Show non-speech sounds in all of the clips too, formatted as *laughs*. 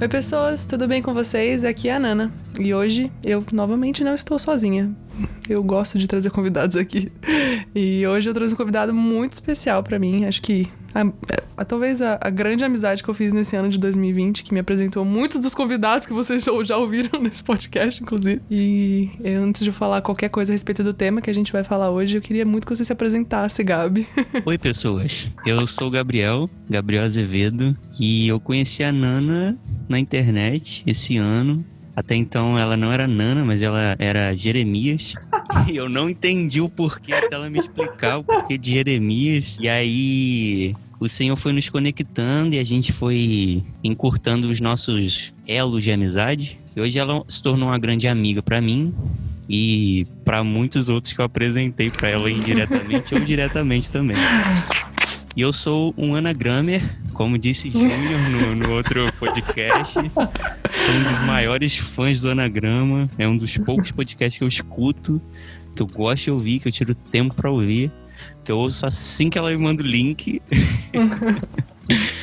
Oi, pessoas, tudo bem com vocês? Aqui é a Nana. E hoje eu novamente não estou sozinha. Eu gosto de trazer convidados aqui. E hoje eu trouxe um convidado muito especial para mim. Acho que a, a, talvez a, a, grande amizade que eu fiz nesse ano de 2020, que me apresentou muitos dos convidados que vocês *laughs* já ouviram nesse podcast, inclusive. E eu, antes de falar qualquer coisa a respeito do tema que a gente vai falar hoje, eu queria muito que você se apresentasse, Gabi. *laughs* Oi, pessoas. Eu sou o Gabriel, Gabriel Azevedo, e eu conheci a Nana na internet esse ano. Até então ela não era Nana, mas ela era Jeremias. *laughs* e eu não entendi o porquê até ela me explicar o porquê de Jeremias. E aí o Senhor foi nos conectando e a gente foi encurtando os nossos elos de amizade. E hoje ela se tornou uma grande amiga para mim e para muitos outros que eu apresentei para ela indiretamente ou diretamente também. *laughs* E eu sou um anagrammer, como disse Júnior no, no outro podcast. Sou um dos maiores fãs do anagrama. É um dos poucos podcasts que eu escuto, que eu gosto de ouvir, que eu tiro tempo para ouvir. Que eu ouço assim que ela me manda o link. *laughs*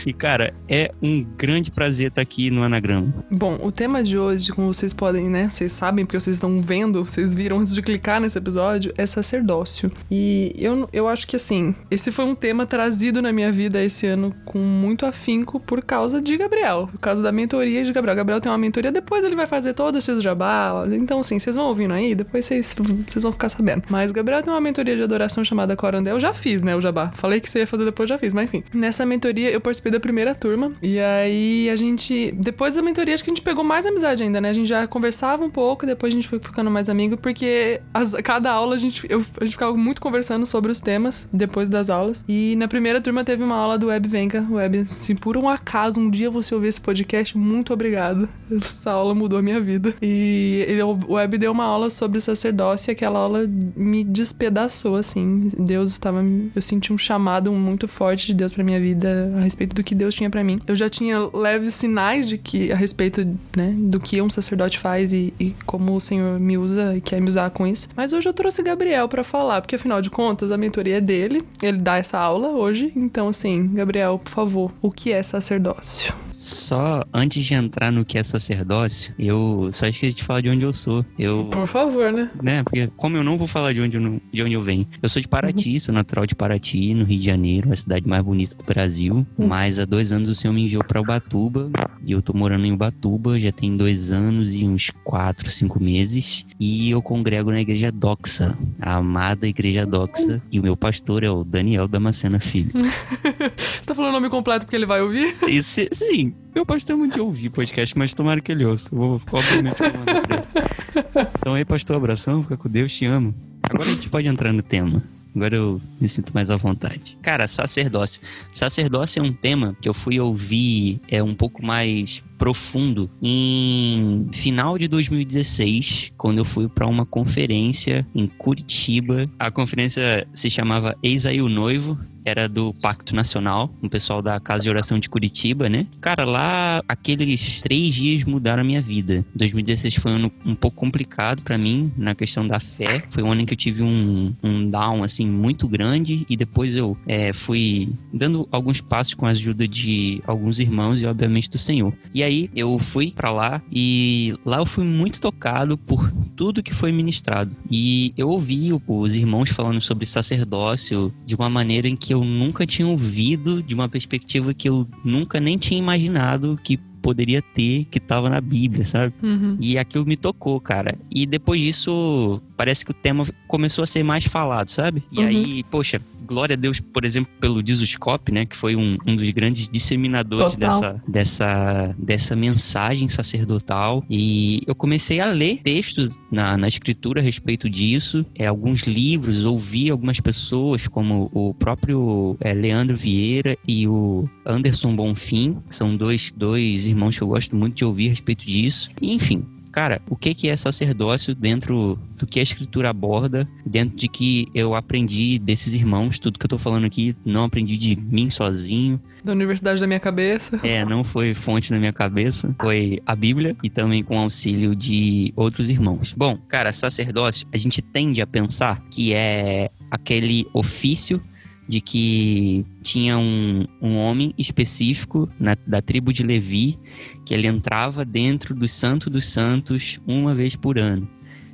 E, cara, é um grande prazer estar aqui no Anagrama. Bom, o tema de hoje, como vocês podem, né? Vocês sabem, porque vocês estão vendo, vocês viram antes de clicar nesse episódio, é sacerdócio. E eu, eu acho que, assim, esse foi um tema trazido na minha vida esse ano com muito afinco por causa de Gabriel, por causa da mentoria de Gabriel. Gabriel tem uma mentoria, depois ele vai fazer todo esse jabá. Então, assim, vocês vão ouvindo aí, depois vocês, vocês vão ficar sabendo. Mas Gabriel tem uma mentoria de adoração chamada Corandel. Eu já fiz, né, o jabá. Falei que você ia fazer depois, já fiz, mas enfim. Nessa mentoria, eu participei da primeira turma. E aí a gente, depois da mentoria, acho que a gente pegou mais amizade ainda, né? A gente já conversava um pouco, depois a gente foi ficando mais amigo, porque as, cada aula a gente, eu, a gente ficava muito conversando sobre os temas depois das aulas. E na primeira turma teve uma aula do Web Venca. Web, se por um acaso um dia você ouvir esse podcast, muito obrigado. Essa aula mudou a minha vida. E ele, o Web deu uma aula sobre sacerdócio e aquela aula me despedaçou, assim. Deus estava. Eu senti um chamado muito forte de Deus pra minha vida a respeito do que Deus tinha para mim. Eu já tinha leves sinais de que a respeito, né, do que um sacerdote faz e, e, como o Senhor me usa e quer me usar com isso. Mas hoje eu trouxe Gabriel para falar, porque afinal de contas a mentoria é dele, ele dá essa aula hoje. Então, assim, Gabriel, por favor, o que é sacerdócio? Só antes de entrar no que é sacerdócio, eu só esqueci de falar de onde eu sou. Eu, Por favor, né? Né? Porque como eu não vou falar de onde eu, não, de onde eu venho. Eu sou de Paraty, uhum. sou natural de Paraty, no Rio de Janeiro, a cidade mais bonita do Brasil. Uhum. Mas há dois anos o Senhor me enviou pra Ubatuba. E eu tô morando em Ubatuba já tem dois anos e uns quatro, cinco meses. E eu congrego na igreja Doxa, a amada igreja Doxa. E o meu pastor é o Daniel Damascena Filho. *laughs* Você tá falando o nome completo porque ele vai ouvir? Isso, sim, eu gosto muito de ouvir podcast, mas tomara que ele ouça. Vou, obviamente, vou ele. Então aí, pastor, abração, fica com Deus, te amo. Agora a gente pode entrar no tema. Agora eu me sinto mais à vontade. Cara, sacerdócio. Sacerdócio é um tema que eu fui ouvir é um pouco mais profundo em final de 2016, quando eu fui para uma conferência em Curitiba. A conferência se chamava Eis aí o Noivo, era do Pacto Nacional, um pessoal da Casa de Oração de Curitiba, né? Cara, lá aqueles três dias mudaram a minha vida. 2016 foi um ano um pouco complicado para mim na questão da fé. Foi um ano em que eu tive um, um down, assim, muito grande e depois eu é, fui dando alguns passos com a ajuda de alguns irmãos e, obviamente, do Senhor. E aí eu fui para lá e lá eu fui muito tocado por tudo que foi ministrado. E eu ouvi os irmãos falando sobre sacerdócio de uma maneira em que eu nunca tinha ouvido, de uma perspectiva que eu nunca nem tinha imaginado que poderia ter que tava na Bíblia, sabe? Uhum. E aquilo me tocou, cara. E depois disso, parece que o tema começou a ser mais falado, sabe? E uhum. aí, poxa, glória a Deus, por exemplo, pelo Disuscope, né? Que foi um, um dos grandes disseminadores dessa, dessa, dessa mensagem sacerdotal. E eu comecei a ler textos na, na escritura a respeito disso, é, alguns livros, ouvi algumas pessoas, como o próprio é, Leandro Vieira e o Anderson Bonfim, são dois, dois irmãos que eu gosto muito de ouvir a respeito disso. E, enfim, cara, o que que é sacerdócio dentro do que a escritura aborda, dentro de que eu aprendi desses irmãos, tudo que eu tô falando aqui, não aprendi de mim sozinho. Da universidade da minha cabeça. É, não foi fonte da minha cabeça, foi a Bíblia e também com auxílio de outros irmãos. Bom, cara, sacerdócio, a gente tende a pensar que é aquele ofício de que tinha um, um homem específico na, da tribo de Levi que ele entrava dentro do Santo dos Santos uma vez por ano.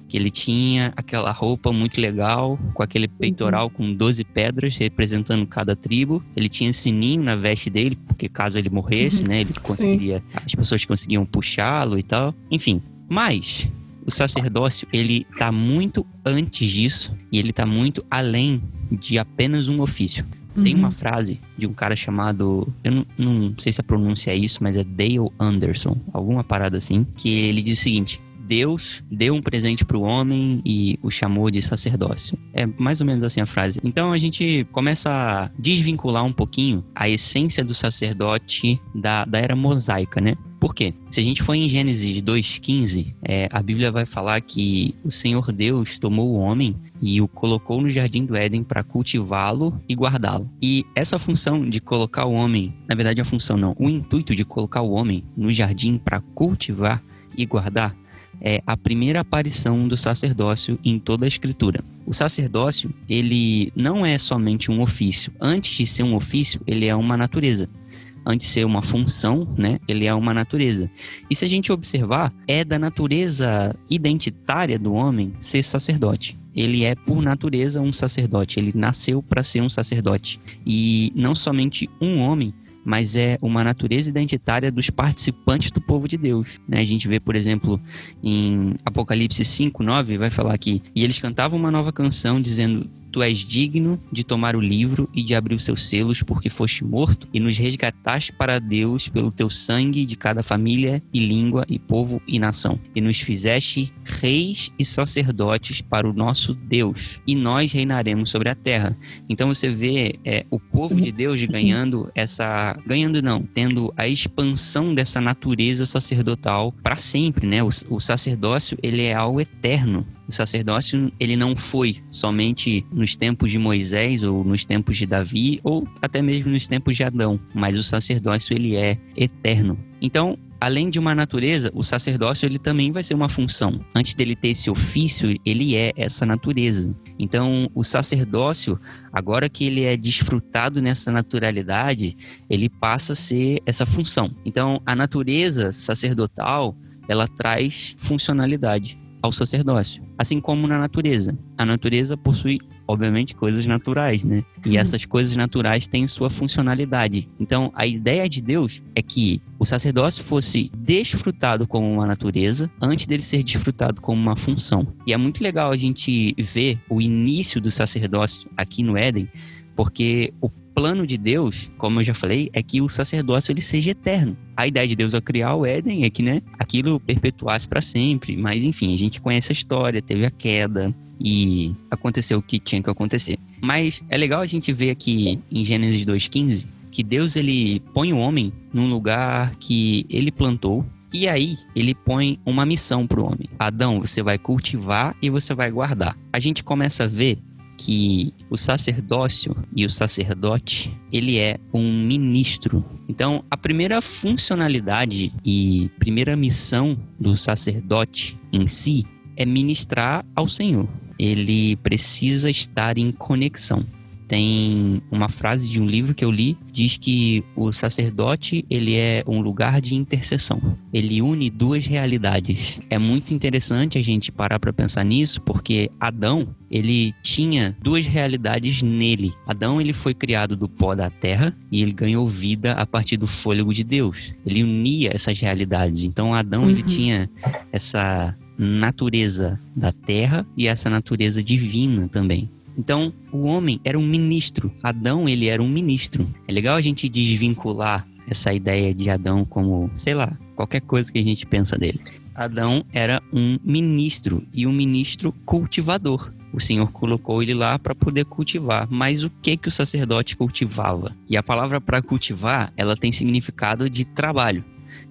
Que ele tinha aquela roupa muito legal, com aquele peitoral uhum. com 12 pedras representando cada tribo. Ele tinha sininho na veste dele, porque caso ele morresse, uhum. né, ele conseguiria, Sim. as pessoas conseguiam puxá-lo e tal. Enfim, mas o sacerdócio ele está muito antes disso e ele está muito além de apenas um ofício. Uhum. Tem uma uhum. frase de um cara chamado. Eu não, não sei se a pronúncia é isso, mas é Dale Anderson, alguma parada assim, que ele diz o seguinte: Deus deu um presente para o homem e o chamou de sacerdócio. É mais ou menos assim a frase. Então a gente começa a desvincular um pouquinho a essência do sacerdote da, da era mosaica, né? Por quê? Se a gente for em Gênesis 2,15, é, a Bíblia vai falar que o Senhor Deus tomou o homem e o colocou no jardim do Éden para cultivá-lo e guardá-lo. E essa função de colocar o homem, na verdade a função não, o intuito de colocar o homem no jardim para cultivar e guardar é a primeira aparição do sacerdócio em toda a escritura. O sacerdócio, ele não é somente um ofício. Antes de ser um ofício, ele é uma natureza antes de ser uma função, né? Ele é uma natureza. E se a gente observar, é da natureza identitária do homem ser sacerdote. Ele é por natureza um sacerdote, ele nasceu para ser um sacerdote. E não somente um homem, mas é uma natureza identitária dos participantes do povo de Deus. Né? A gente vê, por exemplo, em Apocalipse 5, 9, vai falar aqui, e eles cantavam uma nova canção dizendo Tu és digno de tomar o livro e de abrir os seus selos, porque foste morto e nos resgataste para Deus pelo teu sangue de cada família e língua e povo e nação. E nos fizeste reis e sacerdotes para o nosso Deus, e nós reinaremos sobre a terra. Então você vê é, o povo de Deus ganhando essa. ganhando não, tendo a expansão dessa natureza sacerdotal para sempre, né? O, o sacerdócio ele é algo eterno. O sacerdócio ele não foi somente nos tempos de Moisés ou nos tempos de Davi ou até mesmo nos tempos de Adão, mas o sacerdócio ele é eterno. Então, além de uma natureza, o sacerdócio ele também vai ser uma função. Antes dele ter esse ofício, ele é essa natureza. Então, o sacerdócio, agora que ele é desfrutado nessa naturalidade, ele passa a ser essa função. Então, a natureza sacerdotal, ela traz funcionalidade ao sacerdócio, assim como na natureza. A natureza possui, obviamente, coisas naturais, né? E uhum. essas coisas naturais têm sua funcionalidade. Então, a ideia de Deus é que o sacerdócio fosse desfrutado como uma natureza antes dele ser desfrutado como uma função. E é muito legal a gente ver o início do sacerdócio aqui no Éden, porque o plano de Deus, como eu já falei, é que o sacerdócio ele seja eterno. A ideia de Deus ao criar o Éden é que, né, aquilo perpetuasse para sempre. Mas enfim, a gente conhece a história, teve a queda e aconteceu o que tinha que acontecer. Mas é legal a gente ver aqui em Gênesis 2:15 que Deus ele põe o homem num lugar que ele plantou e aí ele põe uma missão para o homem. Adão, você vai cultivar e você vai guardar. A gente começa a ver que o sacerdócio e o sacerdote, ele é um ministro. Então, a primeira funcionalidade e primeira missão do sacerdote em si é ministrar ao Senhor. Ele precisa estar em conexão tem uma frase de um livro que eu li diz que o sacerdote ele é um lugar de intercessão. Ele une duas realidades. É muito interessante a gente parar para pensar nisso, porque Adão ele tinha duas realidades nele. Adão ele foi criado do pó da terra e ele ganhou vida a partir do fôlego de Deus. Ele unia essas realidades. Então Adão uhum. ele tinha essa natureza da terra e essa natureza divina também. Então, o homem era um ministro. Adão, ele era um ministro. É legal a gente desvincular essa ideia de Adão como, sei lá, qualquer coisa que a gente pensa dele. Adão era um ministro e um ministro cultivador. O Senhor colocou ele lá para poder cultivar. Mas o que que o sacerdote cultivava? E a palavra para cultivar, ela tem significado de trabalho.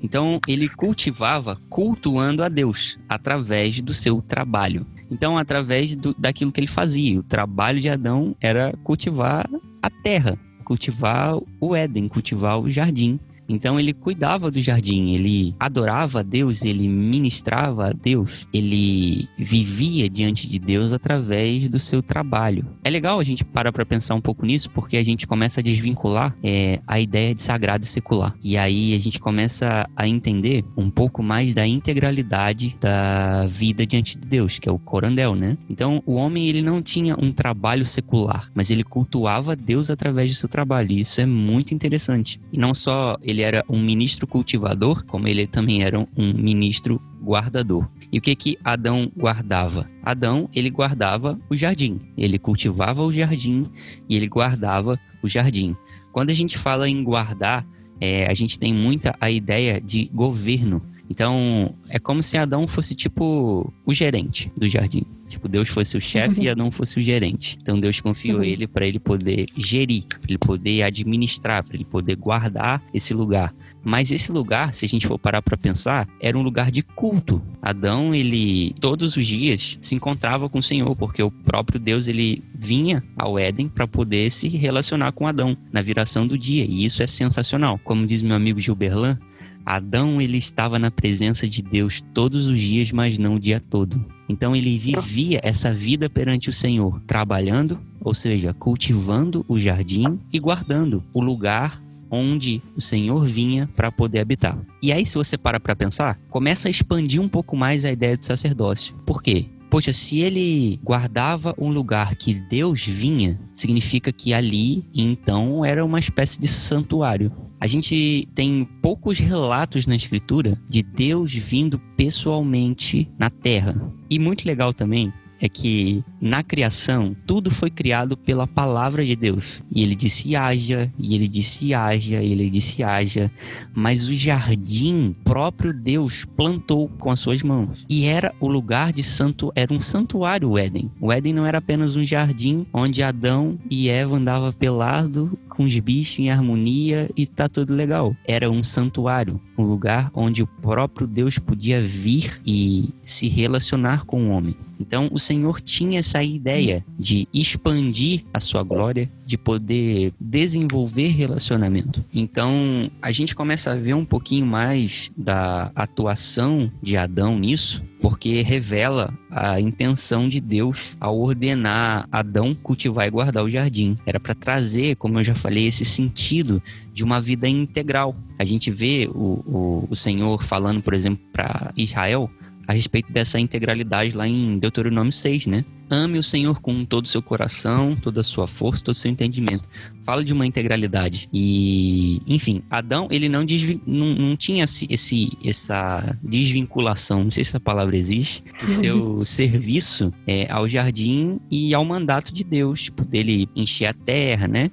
Então, ele cultivava cultuando a Deus através do seu trabalho. Então, através do, daquilo que ele fazia, o trabalho de Adão era cultivar a terra, cultivar o Éden, cultivar o jardim. Então ele cuidava do jardim, ele adorava a Deus, ele ministrava a Deus, ele vivia diante de Deus através do seu trabalho. É legal a gente parar para pensar um pouco nisso, porque a gente começa a desvincular é, a ideia de sagrado e secular. E aí a gente começa a entender um pouco mais da integralidade da vida diante de Deus, que é o corandel, né? Então o homem ele não tinha um trabalho secular, mas ele cultuava Deus através do seu trabalho. E isso é muito interessante. E não só ele era um ministro cultivador, como ele também era um ministro guardador. E o que que Adão guardava? Adão, ele guardava o jardim. Ele cultivava o jardim e ele guardava o jardim. Quando a gente fala em guardar, é, a gente tem muita a ideia de governo. Então, é como se Adão fosse tipo o gerente do jardim. Tipo, Deus fosse o chefe e. Adão fosse o gerente. Então, Deus confiou uhum. ele para ele poder gerir, para ele poder administrar, para ele poder guardar esse lugar. Mas esse lugar, se a gente for parar para pensar, era um lugar de culto. Adão, ele todos os dias se encontrava com o Senhor, porque o próprio Deus ele vinha ao Éden para poder se relacionar com Adão na viração do dia. E isso é sensacional. Como diz meu amigo Gilberlan, Adão ele estava na presença de Deus todos os dias, mas não o dia todo. Então ele vivia essa vida perante o Senhor, trabalhando, ou seja, cultivando o jardim e guardando o lugar onde o Senhor vinha para poder habitar. E aí, se você para para pensar, começa a expandir um pouco mais a ideia do sacerdócio. Por quê? Poxa, se ele guardava um lugar que Deus vinha, significa que ali, então, era uma espécie de santuário. A gente tem poucos relatos na escritura de Deus vindo pessoalmente na terra. E muito legal também é que na criação tudo foi criado pela palavra de Deus. E ele disse haja, e ele disse haja, e ele disse haja. Mas o jardim próprio Deus plantou com as suas mãos. E era o lugar de santo, era um santuário o Éden. O Éden não era apenas um jardim onde Adão e Eva andavam pelado com os bichos em harmonia e tá tudo legal. Era um santuário, um lugar onde o próprio Deus podia vir e se relacionar com o homem. Então o Senhor tinha essa ideia de expandir a sua glória, de poder desenvolver relacionamento. Então a gente começa a ver um pouquinho mais da atuação de Adão nisso, porque revela a intenção de Deus ao ordenar Adão cultivar e guardar o jardim. Era para trazer, como eu já falei, esse sentido de uma vida integral. A gente vê o, o, o Senhor falando, por exemplo, para Israel a respeito dessa integralidade lá em Deuteronômio 6, né? Ame o Senhor com todo o seu coração, toda a sua força, todo o seu entendimento. Fala de uma integralidade. E, enfim, Adão, ele não, não, não tinha esse, esse, essa desvinculação, não sei se essa palavra existe, do *laughs* seu serviço é, ao jardim e ao mandato de Deus, tipo, dele encher a terra, né?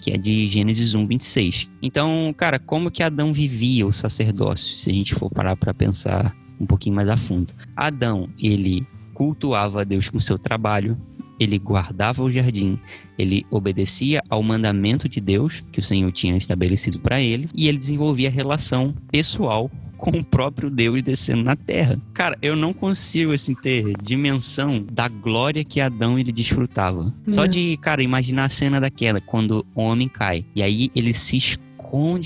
que é de Gênesis 1, 26. Então, cara, como que Adão vivia o sacerdócio? Se a gente for parar para pensar um pouquinho mais a fundo. Adão, ele cultuava a Deus com seu trabalho, ele guardava o jardim, ele obedecia ao mandamento de Deus que o Senhor tinha estabelecido para ele e ele desenvolvia relação pessoal com o próprio Deus descendo na terra. Cara, eu não consigo assim ter dimensão da glória que Adão ele desfrutava. Só uhum. de, cara, imaginar a cena daquela quando o homem cai e aí ele se esconde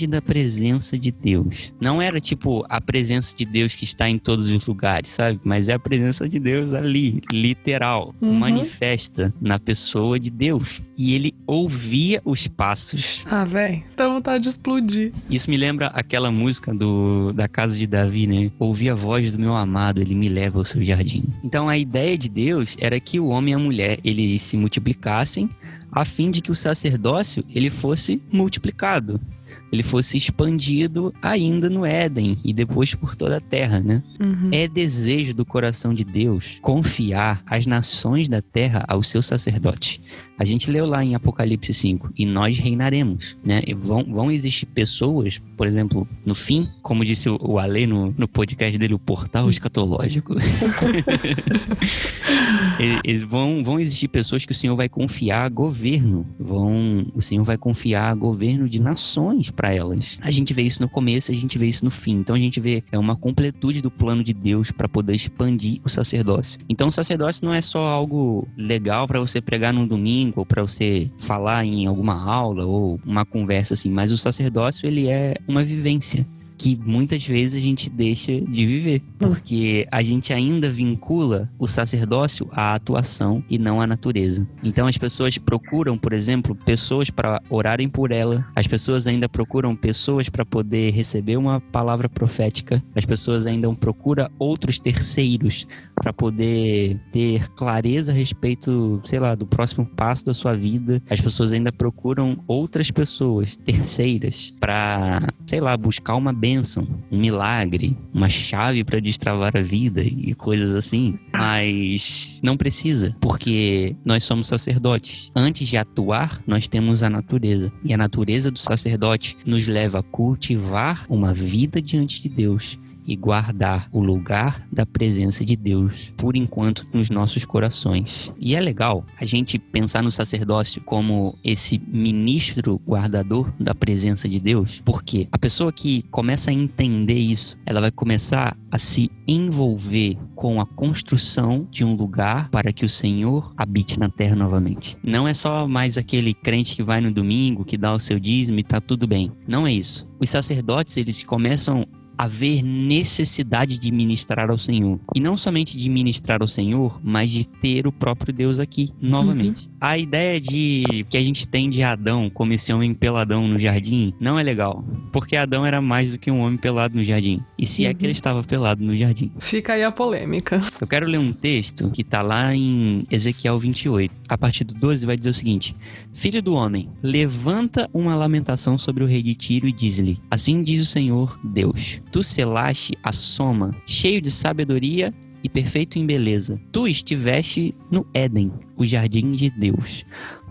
da presença de Deus. Não era tipo a presença de Deus que está em todos os lugares, sabe? Mas é a presença de Deus ali, literal, uhum. manifesta na pessoa de Deus. E ele ouvia os passos. Ah, velho, dá vontade de explodir. Isso me lembra aquela música do da casa de Davi, né? Ouvi a voz do meu amado, ele me leva ao seu jardim. Então a ideia de Deus era que o homem e a mulher eles se multiplicassem a fim de que o sacerdócio ele fosse multiplicado ele fosse expandido ainda no Éden e depois por toda a terra, né? Uhum. É desejo do coração de Deus confiar as nações da terra ao seu sacerdote. A gente leu lá em Apocalipse 5, e nós reinaremos, né? E vão, vão existir pessoas, por exemplo, no fim, como disse o, o Ale no, no podcast dele, o portal escatológico. *laughs* eles vão, vão existir pessoas que o Senhor vai confiar governo. Vão, o Senhor vai confiar governo de nações para elas. A gente vê isso no começo, a gente vê isso no fim. Então a gente vê é uma completude do plano de Deus para poder expandir o sacerdócio. Então o sacerdócio não é só algo legal para você pregar num domingo ou para você falar em alguma aula ou uma conversa assim, mas o sacerdócio ele é uma vivência que muitas vezes a gente deixa de viver, porque a gente ainda vincula o sacerdócio à atuação e não à natureza. Então as pessoas procuram, por exemplo, pessoas para orarem por ela, as pessoas ainda procuram pessoas para poder receber uma palavra profética, as pessoas ainda procuram outros terceiros para poder ter clareza a respeito, sei lá, do próximo passo da sua vida. As pessoas ainda procuram outras pessoas, terceiras, para, sei lá, buscar uma bênção, um milagre, uma chave para destravar a vida e coisas assim. Mas não precisa, porque nós somos sacerdotes. Antes de atuar, nós temos a natureza. E a natureza do sacerdote nos leva a cultivar uma vida diante de Deus e guardar o lugar da presença de Deus por enquanto nos nossos corações. E é legal a gente pensar no sacerdócio como esse ministro guardador da presença de Deus, porque a pessoa que começa a entender isso, ela vai começar a se envolver com a construção de um lugar para que o Senhor habite na terra novamente. Não é só mais aquele crente que vai no domingo, que dá o seu dízimo e tá tudo bem. Não é isso. Os sacerdotes, eles começam haver necessidade de ministrar ao Senhor. E não somente de ministrar ao Senhor, mas de ter o próprio Deus aqui, novamente. Uhum. A ideia de que a gente tem de Adão como esse homem peladão no jardim não é legal. Porque Adão era mais do que um homem pelado no jardim. E se uhum. é que ele uhum. estava pelado no jardim? Fica aí a polêmica. Eu quero ler um texto que está lá em Ezequiel 28. A partir do 12 vai dizer o seguinte: Filho do homem, levanta uma lamentação sobre o rei de Tiro e diz-lhe: Assim diz o Senhor Deus Tu selaste a soma, cheio de sabedoria e perfeito em beleza. Tu estiveste no Éden, o jardim de Deus.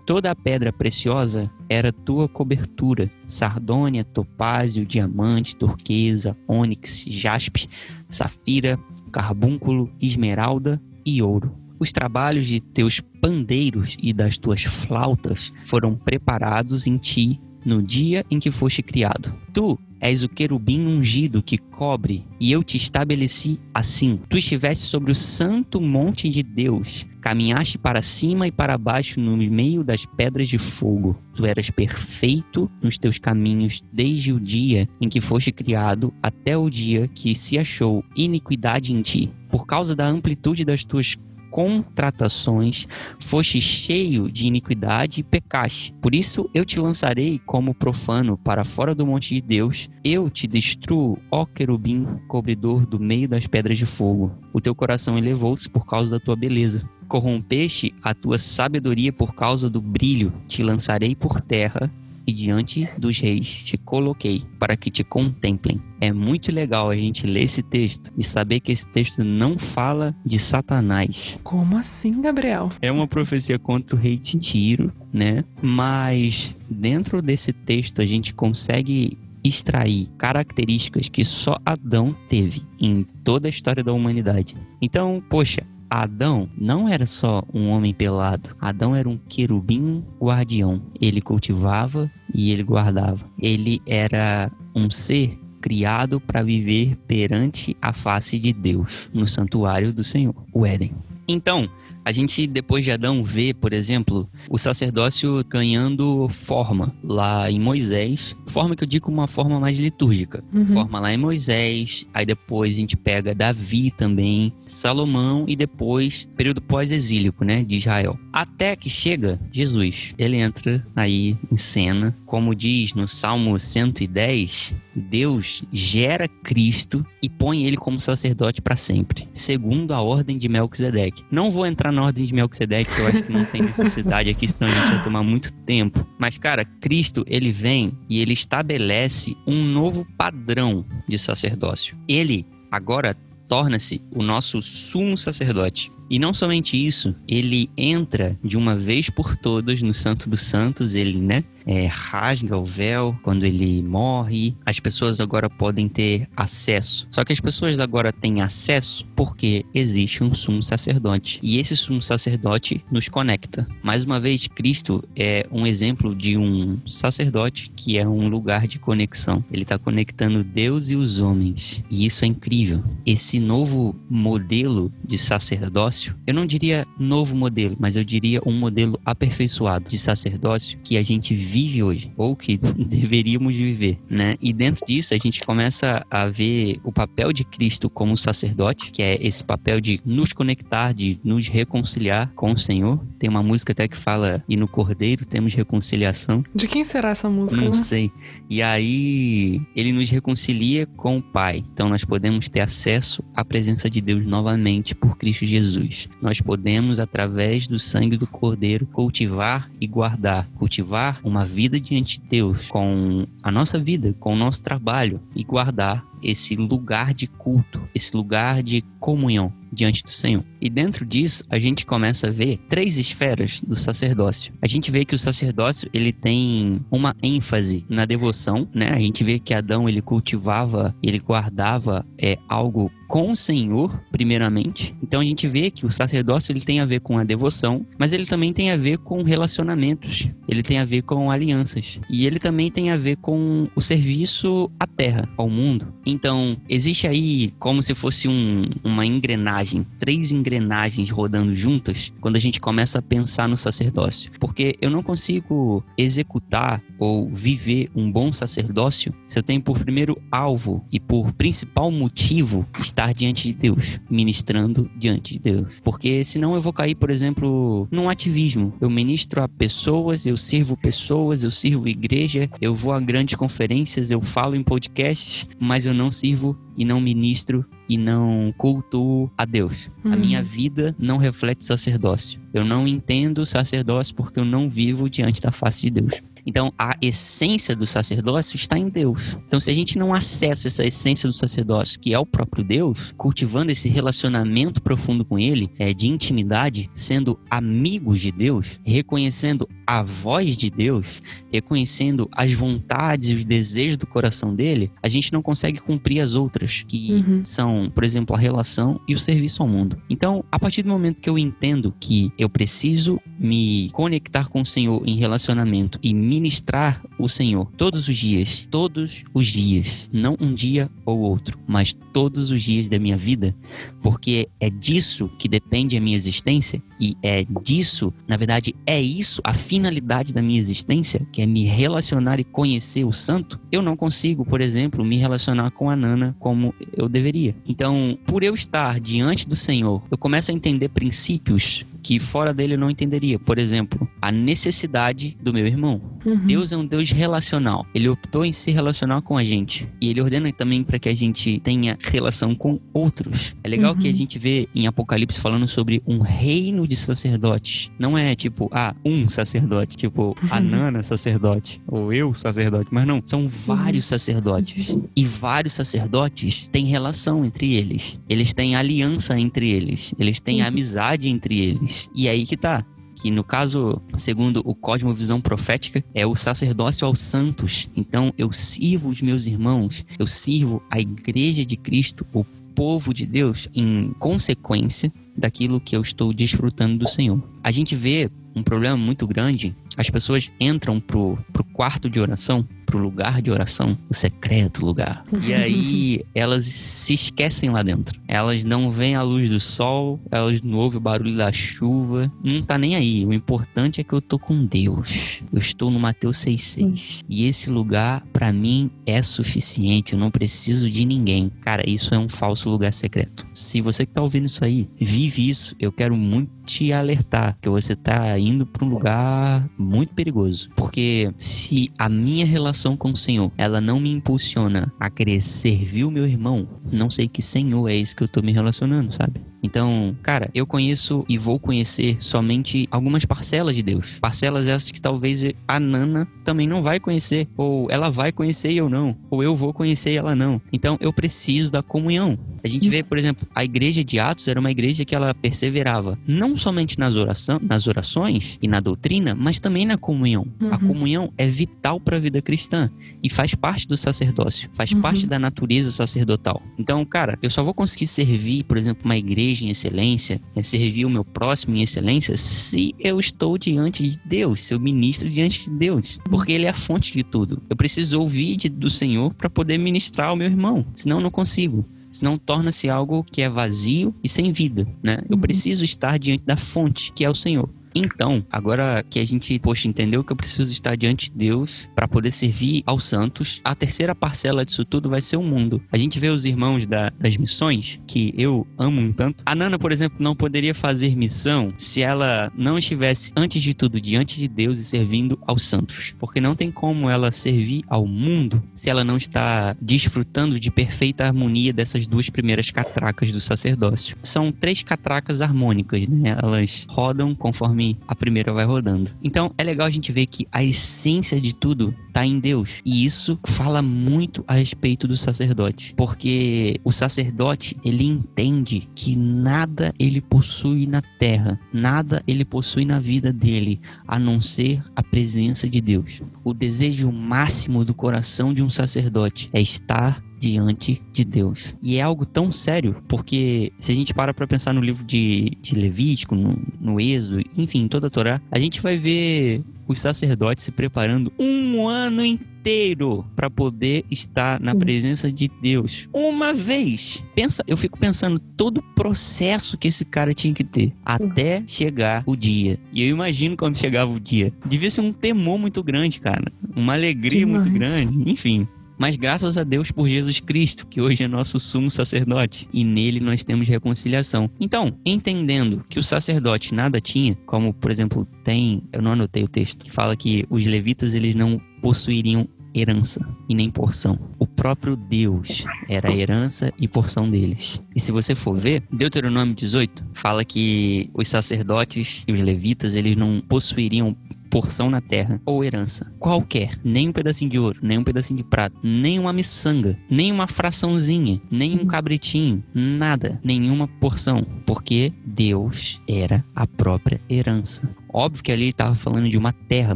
Toda a pedra preciosa era tua cobertura: sardônia, topázio, diamante, turquesa, ônix, jaspe, safira, carbúnculo, esmeralda e ouro. Os trabalhos de teus pandeiros e das tuas flautas foram preparados em ti no dia em que foste criado. Tu és o querubim ungido que cobre, e eu te estabeleci assim. Tu estiveste sobre o santo monte de Deus, caminhaste para cima e para baixo no meio das pedras de fogo. Tu eras perfeito nos teus caminhos desde o dia em que foste criado até o dia que se achou iniquidade em ti. Por causa da amplitude das tuas contratações, foste cheio de iniquidade e pecaste. Por isso eu te lançarei como profano para fora do monte de Deus. Eu te destruo, ó querubim, cobridor do meio das pedras de fogo. O teu coração elevou-se por causa da tua beleza. Corrompeste a tua sabedoria por causa do brilho. Te lançarei por terra e diante dos reis te coloquei para que te contemplem. É muito legal a gente ler esse texto e saber que esse texto não fala de Satanás. Como assim, Gabriel? É uma profecia contra o rei de Tiro, né? Mas dentro desse texto a gente consegue extrair características que só Adão teve em toda a história da humanidade. Então, poxa, Adão não era só um homem pelado. Adão era um querubim guardião. Ele cultivava e ele guardava. Ele era um ser criado para viver perante a face de Deus, no santuário do Senhor, o Éden. Então, a gente, depois de Adão, vê, por exemplo, o sacerdócio ganhando forma lá em Moisés. Forma que eu digo uma forma mais litúrgica. Uhum. Forma lá em Moisés, aí depois a gente pega Davi também, Salomão e depois período pós-exílico, né, de Israel. Até que chega Jesus. Ele entra aí em cena, como diz no Salmo 110, Deus gera Cristo e põe ele como sacerdote para sempre, segundo a ordem de Melquisedeque. Não vou entrar na ordem de Melquisedeque, que eu acho que não tem necessidade aqui, senão a gente vai tomar muito tempo. Mas, cara, Cristo, ele vem e ele estabelece um novo padrão de sacerdócio. Ele agora torna-se o nosso sumo sacerdote. E não somente isso, ele entra de uma vez por todas no Santo dos Santos, ele, né? É, rasga o véu, quando ele morre, as pessoas agora podem ter acesso. Só que as pessoas agora têm acesso porque existe um sumo sacerdote. E esse sumo sacerdote nos conecta. Mais uma vez, Cristo é um exemplo de um sacerdote que é um lugar de conexão. Ele está conectando Deus e os homens. E isso é incrível. Esse novo modelo de sacerdócio, eu não diria novo modelo, mas eu diria um modelo aperfeiçoado de sacerdócio que a gente vive hoje, ou que *laughs* deveríamos viver, né? E dentro disso a gente começa a ver o papel de Cristo como sacerdote, que é esse papel de nos conectar, de nos reconciliar com o Senhor. Tem uma música até que fala: "E no Cordeiro temos reconciliação". De quem será essa música? Não né? sei. E aí ele nos reconcilia com o Pai. Então nós podemos ter acesso à presença de Deus novamente por Cristo Jesus. Nós podemos através do sangue do Cordeiro cultivar e guardar, cultivar uma vida diante de Deus com a nossa vida, com o nosso trabalho e guardar esse lugar de culto, esse lugar de comunhão diante do Senhor. E dentro disso, a gente começa a ver três esferas do sacerdócio. A gente vê que o sacerdócio, ele tem uma ênfase na devoção, né? A gente vê que Adão, ele cultivava, ele guardava é, algo com o Senhor, primeiramente. Então a gente vê que o sacerdócio ele tem a ver com a devoção, mas ele também tem a ver com relacionamentos, ele tem a ver com alianças e ele também tem a ver com o serviço à terra, ao mundo. Então existe aí como se fosse um, uma engrenagem, três engrenagens rodando juntas quando a gente começa a pensar no sacerdócio, porque eu não consigo executar ou viver um bom sacerdócio se eu tenho por primeiro alvo e por principal motivo estar diante de Deus, ministrando diante de Deus. Porque senão eu vou cair, por exemplo, num ativismo. Eu ministro a pessoas, eu sirvo pessoas, eu sirvo igreja, eu vou a grandes conferências, eu falo em podcasts, mas eu não sirvo e não ministro e não cultuo a Deus. A Uhum. minha vida não reflete sacerdócio. Eu não entendo sacerdócio porque eu não vivo diante da face de Deus. Então, a essência do sacerdócio está em Deus. Então, se a gente não acessa essa essência do sacerdócio, que é o próprio Deus, cultivando esse relacionamento profundo com Ele, é, de intimidade, sendo amigos de Deus, reconhecendo a voz de Deus, reconhecendo as vontades e os desejos do coração dele, a gente não consegue cumprir as outras, que Uhum. são, por exemplo, a relação e o serviço ao mundo. Então, a partir do momento que eu entendo que eu preciso me conectar com o Senhor em relacionamento e ministrar o Senhor todos os dias, todos os dias, não um dia ou outro, mas todos os dias da minha vida, porque é disso que depende a minha existência e é disso, na verdade, é isso a finalidade da minha existência, que é me relacionar e conhecer o santo. Eu não consigo, por exemplo, me relacionar com a Nana como eu deveria. Então, por eu estar diante do Senhor, eu começo a entender princípios que fora dele eu não entenderia. Por exemplo, a necessidade do meu irmão. Uhum. Deus é um Deus relacional. Ele optou em se relacionar com a gente. E ele ordena também para que a gente tenha relação com outros. É legal Uhum. que a gente vê em Apocalipse falando sobre um reino de sacerdotes. Não é tipo, ah, um sacerdote, tipo, a Nana sacerdote, ou eu sacerdote. Mas não, são vários sacerdotes. E vários sacerdotes têm relação entre eles. Eles têm aliança entre eles. Eles têm Uhum. amizade entre eles. E aí que tá que no caso, segundo o Cosmovisão Profética, é o sacerdócio aos santos. Então eu sirvo os meus irmãos, eu sirvo a igreja de Cristo, o povo de Deus, em consequência daquilo que eu estou desfrutando do Senhor. A gente vê um problema muito grande, as pessoas entram pro, pro quarto de oração, pro lugar de oração, o secreto lugar. E aí *laughs* elas se esquecem lá dentro. Elas não veem a luz do sol, elas não ouvem o barulho da chuva, não tá nem aí. O importante é que eu tô com Deus. Eu estou no Mateus 6,6. E esse lugar, pra mim, é suficiente. Eu não preciso de ninguém. Cara, isso é um falso lugar secreto. Se você que tá ouvindo isso aí, vive isso, eu quero muito te alertar que você tá indo pra um lugar muito perigoso. Porque se a minha relação com o Senhor, ela não me impulsiona a querer servir o meu irmão, não sei que Senhor é esse que eu tô me relacionando, sabe? Então, cara, eu conheço e vou conhecer somente algumas parcelas de Deus. Parcelas essas que talvez a Nana também não vai conhecer, ou ela vai conhecer e eu não, ou eu vou conhecer e ela não. Então, eu preciso da comunhão. A gente vê, por exemplo, a igreja de Atos era uma igreja que ela perseverava não somente nas, oração, nas orações e na doutrina, mas também na comunhão. Uhum. A comunhão é vital para a vida cristã e faz parte do sacerdócio, faz uhum. parte da natureza sacerdotal. Então, cara, eu só vou conseguir servir, por exemplo, uma igreja em excelência, é servir o meu próximo em excelência, se eu estou diante de Deus, se eu ministro diante de Deus, porque Ele é a fonte de tudo. Eu preciso ouvir de, do Senhor para poder ministrar ao meu irmão, senão eu não consigo senão torna-se algo que é vazio e sem vida, né? Eu uhum. preciso estar diante da fonte, que é o Senhor. Então, agora que a gente, poxa, entendeu que eu preciso estar diante de Deus para poder servir aos santos, a terceira parcela disso tudo vai ser o mundo. A gente vê os irmãos da, das missões, que eu amo um tanto. A Nana, por exemplo, não poderia fazer missão se ela não estivesse, antes de tudo, diante de Deus e servindo aos santos. Porque não tem como ela servir ao mundo se ela não está desfrutando de perfeita harmonia dessas duas primeiras catracas do sacerdócio. São três catracas harmônicas, né? Elas rodam conforme conforme a primeira vai rodando. Então é legal a gente ver que a essência de tudo está em Deus. E isso fala muito a respeito do sacerdote, porque o sacerdote, ele entende que nada ele possui na terra, nada ele possui na vida dele, a não ser a presença de Deus. O desejo máximo do coração de um sacerdote é estar diante de Deus. E é algo tão sério, porque se a gente para para pensar no livro de, de Levítico, no, no Êxodo, enfim, toda a Torá, a gente vai ver os sacerdotes se preparando um ano inteiro para poder estar na presença de Deus uma vez. Pensa, eu fico pensando todo o processo que esse cara tinha que ter até chegar o dia. E eu imagino quando chegava o dia. Devia ser um temor muito grande, cara. Uma alegria muito grande. Enfim, mas graças a Deus por Jesus Cristo, que hoje é nosso sumo sacerdote, e nele nós temos reconciliação. Então, entendendo que o sacerdote nada tinha, como por exemplo tem, eu não anotei o texto, que fala que os levitas eles não possuiriam herança e nem porção. O próprio Deus era a herança e porção deles. E se você for ver, Deuteronômio 18 fala que os sacerdotes e os levitas eles não possuiriam porção na terra ou herança qualquer, nem um pedacinho de ouro, nem um pedacinho de prata, nem uma miçanga, nem uma fraçãozinha, nem um cabritinho, nada, nenhuma porção, porque Deus era a própria herança. Óbvio que ali ele estava falando de uma terra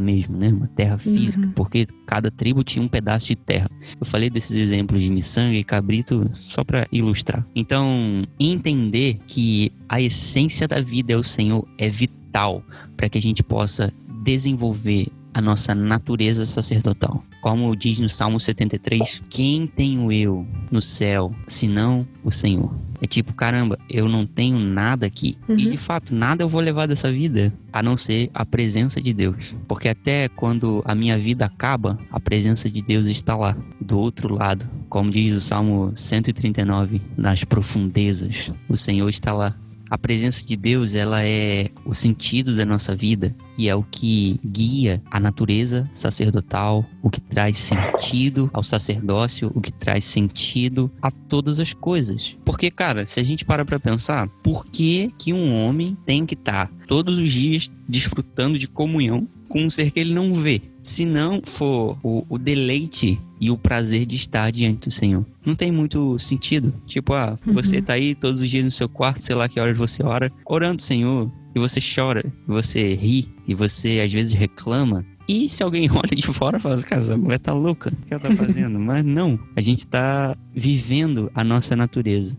mesmo, né? Uma terra física, uhum. porque cada tribo tinha um pedaço de terra. Eu falei desses exemplos de miçanga e cabrito só para ilustrar. Então, entender que a essência da vida é o Senhor é vital para que a gente possa desenvolver a nossa natureza sacerdotal. Como diz no Salmo 73, quem tenho eu no céu, senão o Senhor? É tipo, caramba, eu não tenho nada aqui. Uhum. E de fato, nada eu vou levar dessa vida, a não ser a presença de Deus. Porque até quando a minha vida acaba, a presença de Deus está lá, do outro lado. Como diz o Salmo 139, nas profundezas, o Senhor está lá a presença de Deus, ela é o sentido da nossa vida e é o que guia a natureza sacerdotal, o que traz sentido ao sacerdócio, o que traz sentido a todas as coisas. Porque, cara, se a gente para para pensar, por que que um homem tem que estar tá todos os dias desfrutando de comunhão com um ser que ele não vê? Se não for o, o deleite e o prazer de estar diante do Senhor. Não tem muito sentido. Tipo, ah, uhum. você tá aí todos os dias no seu quarto, sei lá que horas você ora, orando o Senhor, e você chora, e você ri, e você às vezes reclama. E se alguém *laughs* olha de fora e fala assim, cara, essa mulher tá louca, o que ela tá fazendo? Mas não, a gente tá vivendo a nossa natureza.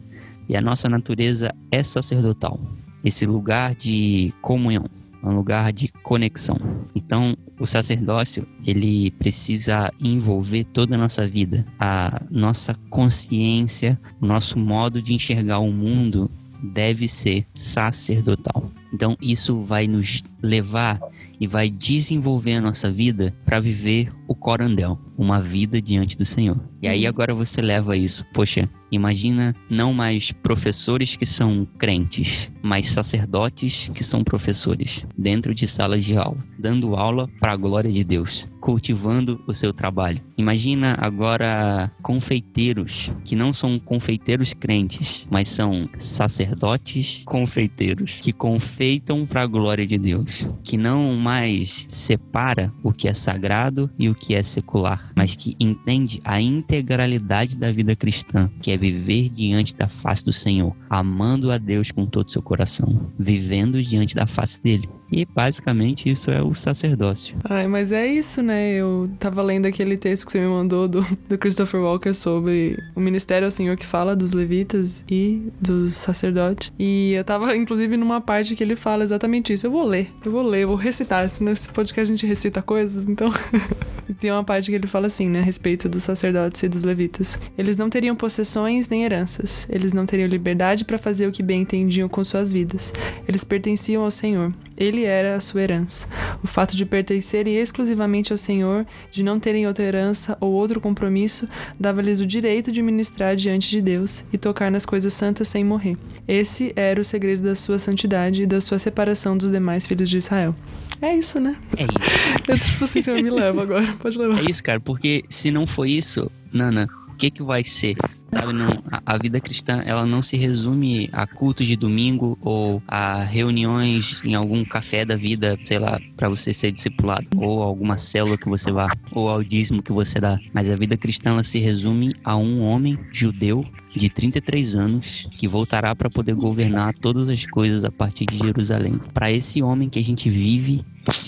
E a nossa natureza é sacerdotal. Esse lugar de comunhão um lugar de conexão. Então, o sacerdócio, ele precisa envolver toda a nossa vida, a nossa consciência, o nosso modo de enxergar o mundo deve ser sacerdotal. Então, isso vai nos levar e vai desenvolver a nossa vida para viver o corandel, uma vida diante do Senhor. E aí agora você leva isso, poxa, imagina não mais professores que são crentes, mas sacerdotes que são professores, dentro de salas de aula, dando aula para a glória de Deus, cultivando o seu trabalho. Imagina agora confeiteiros, que não são confeiteiros crentes, mas são sacerdotes confeiteiros, que confeitam para a glória de Deus, que não mais separa o que é sagrado e o que é secular, mas que entende a integralidade da vida cristã, que é viver diante da face do Senhor, amando a Deus com todo o seu coração, vivendo diante da face dele. E basicamente isso é o sacerdócio. Ai, mas é isso, né? Eu tava lendo aquele texto que você me mandou do, do Christopher Walker sobre o ministério ao Senhor que fala dos levitas e dos sacerdotes. E eu tava, *laughs* inclusive, numa parte que ele fala exatamente isso. Eu vou ler, eu vou ler, eu vou recitar. Nesse podcast a gente recita coisas, então. *laughs* tem uma parte que ele fala assim, né, a respeito dos sacerdotes e dos levitas. Eles não teriam possessões nem heranças. Eles não teriam liberdade para fazer o que bem entendiam com suas vidas. Eles pertenciam ao Senhor. Ele era a sua herança. O fato de pertencerem exclusivamente ao Senhor, de não terem outra herança ou outro compromisso, dava-lhes o direito de ministrar diante de Deus e tocar nas coisas santas sem morrer. Esse era o segredo da sua santidade e da sua separação dos demais filhos de Israel. É isso, né? É isso. *laughs* Eu, tipo assim, Senhor, me leva agora, pode levar. É isso, cara, porque se não for isso, Nana, que que vai ser? Sabe, não, a, vida cristã, ela não se resume a cultos de domingo ou a reuniões em algum café da vida, sei lá, para você ser discipulado, ou alguma célula que você vá, ou ao dízimo que você dá. Mas a vida cristã, ela se resume a um homem judeu de 33 anos que voltará para poder governar todas as coisas a partir de Jerusalém. Para esse homem que a gente vive,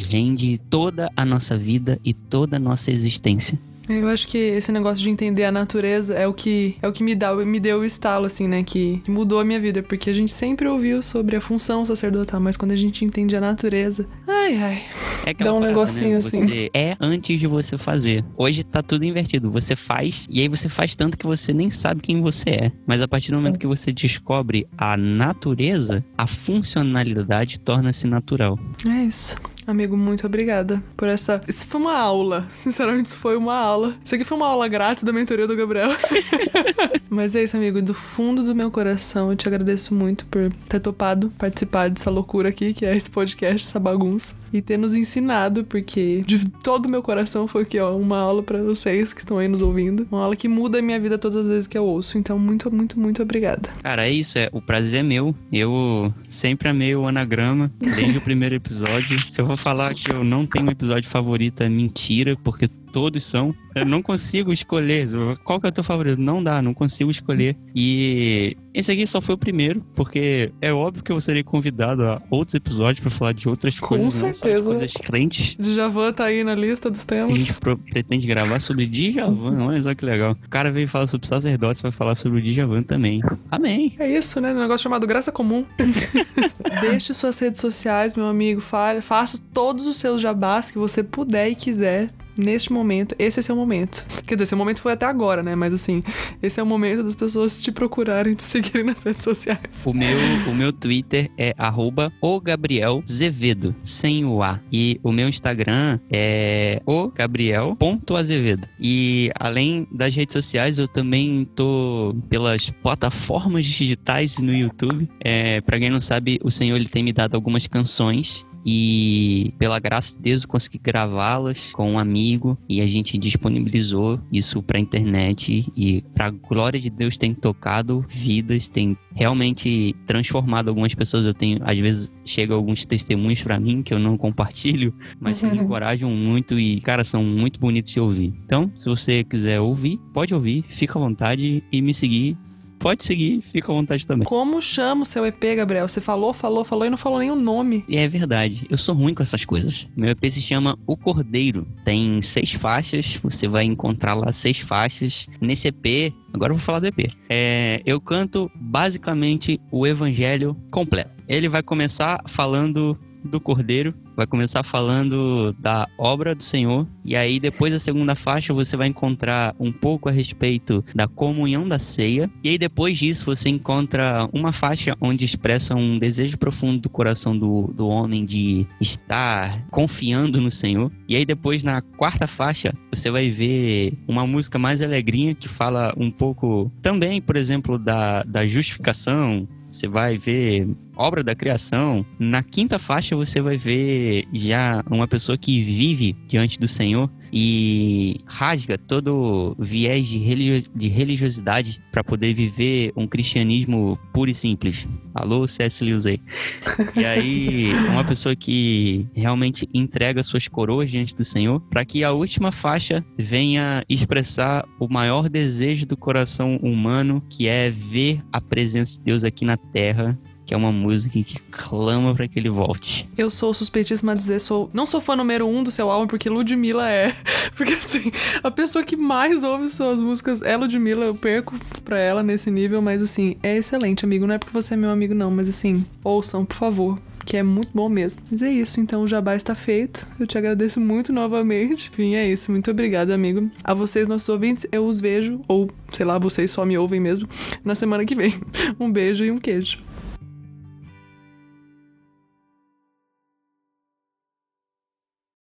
rende toda a nossa vida e toda a nossa existência. Eu acho que esse negócio de entender a natureza é o que é o que me dá, me deu o estalo assim, né, que, que mudou a minha vida, porque a gente sempre ouviu sobre a função sacerdotal, mas quando a gente entende a natureza, ai ai, é dá um parada, negocinho né? assim. Você é antes de você fazer. Hoje tá tudo invertido. Você faz e aí você faz tanto que você nem sabe quem você é. Mas a partir do momento que você descobre a natureza, a funcionalidade torna-se natural. É isso. Amigo, muito obrigada por essa. Isso foi uma aula. Sinceramente, isso foi uma aula. Isso aqui foi uma aula grátis da mentoria do Gabriel. *laughs* Mas é isso, amigo. Do fundo do meu coração, eu te agradeço muito por ter topado participar dessa loucura aqui, que é esse podcast, essa bagunça. E ter nos ensinado, porque de todo o meu coração foi aqui, ó, uma aula para vocês que estão aí nos ouvindo. Uma aula que muda a minha vida todas as vezes que eu ouço. Então, muito, muito, muito obrigada. Cara, é isso. É, o prazer é meu. Eu sempre amei o anagrama, desde o primeiro episódio. Se eu vou falar que eu não tenho um episódio favorito, é mentira, porque todos são. Eu não consigo escolher. Qual que é o teu favorito? Não dá, não consigo escolher. E esse aqui só foi o primeiro, porque é óbvio que eu serei convidado a outros episódios para falar de outras Com coisas, certeza. não só de coisas crentes. Djavan tá aí na lista dos A temas. gente pro- pretende gravar sobre Djavan, olha só que legal. O cara veio falar sobre sacerdotes, vai falar sobre o Djavan também. Amém. É isso, né? Um negócio chamado graça comum. *laughs* Deixe suas redes sociais, meu amigo. Faça todos os seus jabás que você puder e quiser neste momento. Esse é seu momento. Quer dizer, seu momento foi até agora, né? Mas assim, esse é o momento das pessoas te procurarem, te *laughs* seguirem nas redes sociais. O meu, o meu Twitter é arroba o Gabriel Zevedo, sem o A. E o meu Instagram é o Gabriel.azevedo. E além das redes sociais, eu também tô pelas plataformas digitais no YouTube. É, pra quem não sabe, o Senhor ele tem me dado algumas canções e pela graça de Deus eu consegui gravá-las com um amigo e a gente disponibilizou isso pra internet e pra glória de Deus tem tocado vidas, tem realmente transformado algumas pessoas. Eu tenho, às vezes, chegam alguns testemunhos pra mim que eu não compartilho, mas que me *laughs* encorajam muito e, cara, são muito bonitos de ouvir. Então, se você quiser ouvir, pode ouvir, fica à vontade e me seguir. Pode seguir, fica à vontade também. Como chama o seu EP, Gabriel? Você falou, falou, falou e não falou nem o nome. E é verdade, eu sou ruim com essas coisas. Meu EP se chama O Cordeiro. Tem seis faixas, você vai encontrar lá seis faixas. Nesse EP, agora eu vou falar do EP. É, eu canto basicamente o evangelho completo. Ele vai começar falando do Cordeiro, vai começar falando da obra do Senhor, e aí depois da segunda faixa você vai encontrar um pouco a respeito da comunhão da ceia, e aí depois disso você encontra uma faixa onde expressa um desejo profundo do coração do, do homem de estar confiando no Senhor, e aí depois na quarta faixa você vai ver uma música mais alegrinha que fala um pouco também, por exemplo, da, da justificação, você vai ver obra da criação. Na quinta faixa você vai ver já uma pessoa que vive diante do Senhor e rasga todo viés de, religio de religiosidade para poder viver um cristianismo puro e simples. Alô, C.S. Lewis aí. E aí, uma pessoa que realmente entrega suas coroas diante do Senhor, para que a última faixa venha expressar o maior desejo do coração humano, que é ver a presença de Deus aqui na terra que é uma música que clama para que ele volte. Eu sou suspeitíssima a dizer, sou não sou fã número um do seu álbum, porque Ludmilla é. *laughs* Porque assim, a pessoa que mais ouve suas músicas é Ludmilla, eu perco pra ela nesse nível, mas assim, é excelente, amigo. Não é porque você é meu amigo, não, mas assim, ouçam, por favor que é muito bom mesmo. Mas é isso, então o jabá está feito. Eu te agradeço muito novamente. Enfim, é isso. Muito obrigada, amigo. A vocês, nossos ouvintes, eu os vejo, ou sei lá, vocês só me ouvem mesmo, na semana que vem. *laughs* Um beijo e um queijo.